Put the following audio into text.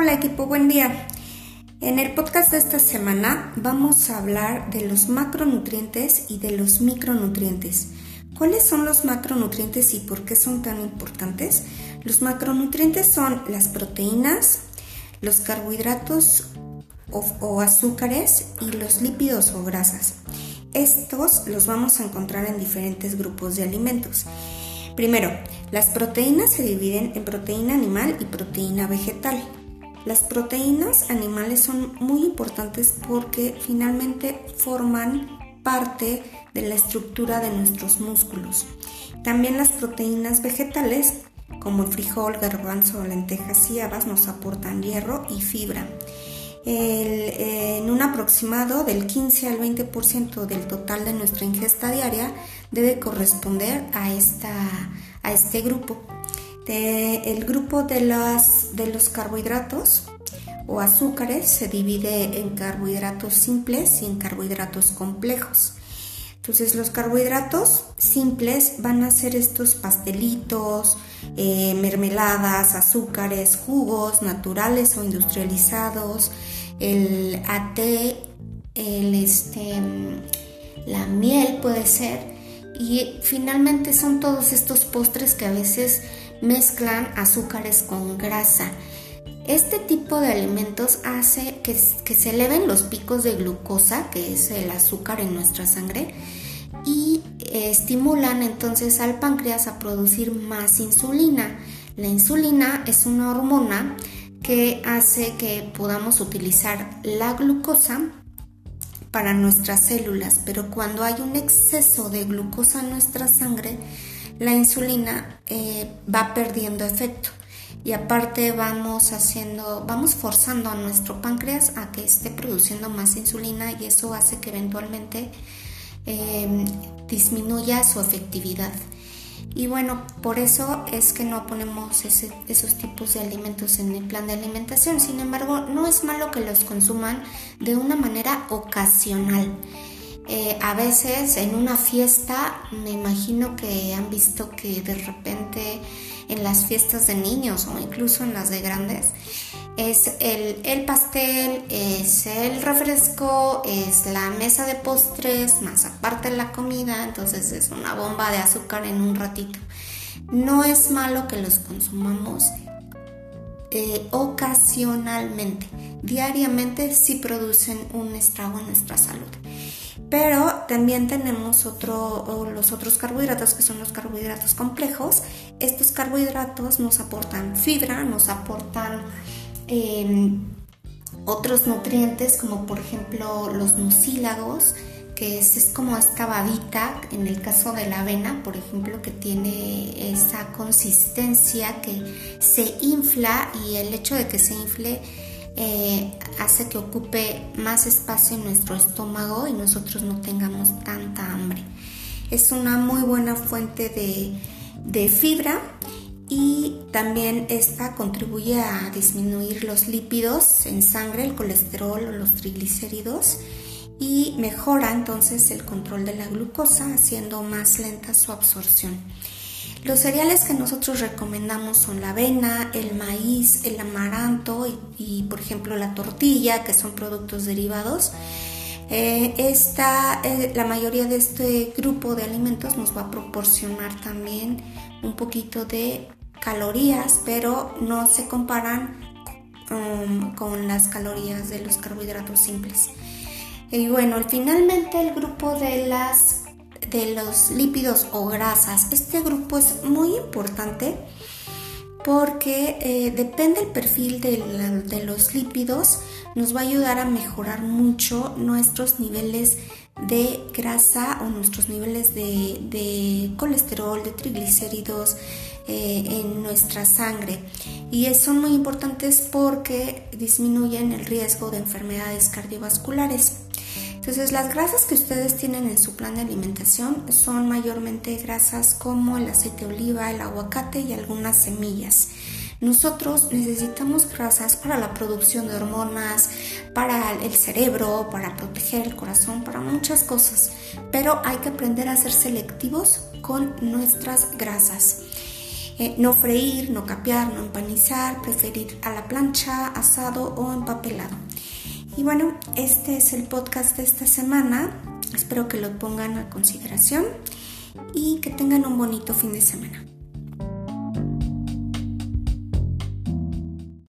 Hola equipo, buen día. En el podcast de esta semana vamos a hablar de los macronutrientes y de los micronutrientes. ¿Cuáles son los macronutrientes y por qué son tan importantes? Los macronutrientes son las proteínas, los carbohidratos o, azúcares y los lípidos o grasas. Estos los vamos a encontrar en diferentes grupos de alimentos. Primero, las proteínas se dividen en proteína animal y proteína vegetal. Las proteínas animales son muy importantes porque finalmente forman parte de la estructura de nuestros músculos. También las proteínas vegetales, como el frijol, garbanzo, lentejas y habas, nos aportan hierro y fibra en un aproximado del 15 al 20% del total de nuestra ingesta diaria debe corresponder a, esta, a este grupo. El grupo de, las, de los carbohidratos o azúcares se divide en carbohidratos simples y en carbohidratos complejos. Entonces los carbohidratos simples van a ser estos pastelitos, eh, mermeladas, azúcares, jugos naturales o industrializados, el ate, el este, la miel puede ser. Y finalmente son todos estos postres que a veces mezclan azúcares con grasa. Este tipo de alimentos hace que, se eleven los picos de glucosa, que es el azúcar en nuestra sangre, y estimulan entonces al páncreas a producir más insulina. La insulina es una hormona que hace que podamos utilizar la glucosa para nuestras células, pero cuando hay un exceso de glucosa en nuestra sangre, la insulina eh, va perdiendo efecto y aparte vamos haciendo, vamos forzando a nuestro páncreas a que esté produciendo más insulina y eso hace que eventualmente eh, disminuya su efectividad. Y bueno, por eso es que no ponemos esos tipos de alimentos en el plan de alimentación. Sin embargo, no es malo que los consuman de una manera ocasional. Eh, a veces en una fiesta, me imagino que han visto que de repente en las fiestas de niños o incluso en las de grandes, es el, pastel, es el refresco, es la mesa de postres, más aparte la comida, entonces es una bomba de azúcar en un ratito. No es malo que los consumamos eh, ocasionalmente, diariamente sí producen un estrago en nuestra salud. Pero también tenemos otro, los otros carbohidratos que son los carbohidratos complejos. Estos carbohidratos nos aportan fibra, nos aportan Em, otros nutrientes como por ejemplo los mucílagos, que es, como esta babita, en el caso de la avena, por ejemplo, que tiene esa consistencia que se infla y el hecho de que se infle eh, hace que ocupe más espacio en nuestro estómago y nosotros no tengamos tanta hambre. Es una muy buena fuente de, de fibra y también esta contribuye a disminuir los lípidos en sangre, el colesterol o los triglicéridos y mejora entonces el control de la glucosa haciendo más lenta su absorción. Los cereales que nosotros recomendamos son la avena, el maíz, el amaranto y, por ejemplo la tortilla, que son productos derivados. Eh, esta, eh, la mayoría de este grupo de alimentos nos va a proporcionar también un poquito de calorías, pero no se comparan um, con las calorías de los carbohidratos simples. Y bueno, finalmente el grupo de las de los lípidos o grasas. Este grupo es muy importante porque eh, depende del perfil de, los lípidos, nos va a ayudar a mejorar mucho nuestros niveles de grasa o nuestros niveles de colesterol, de triglicéridos, eh, en nuestra sangre y son muy importantes porque disminuyen el riesgo de enfermedades cardiovasculares. Entonces las grasas que ustedes tienen en su plan de alimentación son mayormente grasas como el aceite de oliva, el aguacate y algunas semillas. Nosotros necesitamos grasas para la producción de hormonas, para el cerebro, para proteger el corazón, para muchas cosas, pero hay que aprender a ser selectivos con nuestras grasas. Eh, no freír, no capear, no empanizar, preferir a la plancha, asado o empapelado. Y bueno, este es el podcast de esta semana. Espero que lo pongan a consideración y que tengan un bonito fin de semana.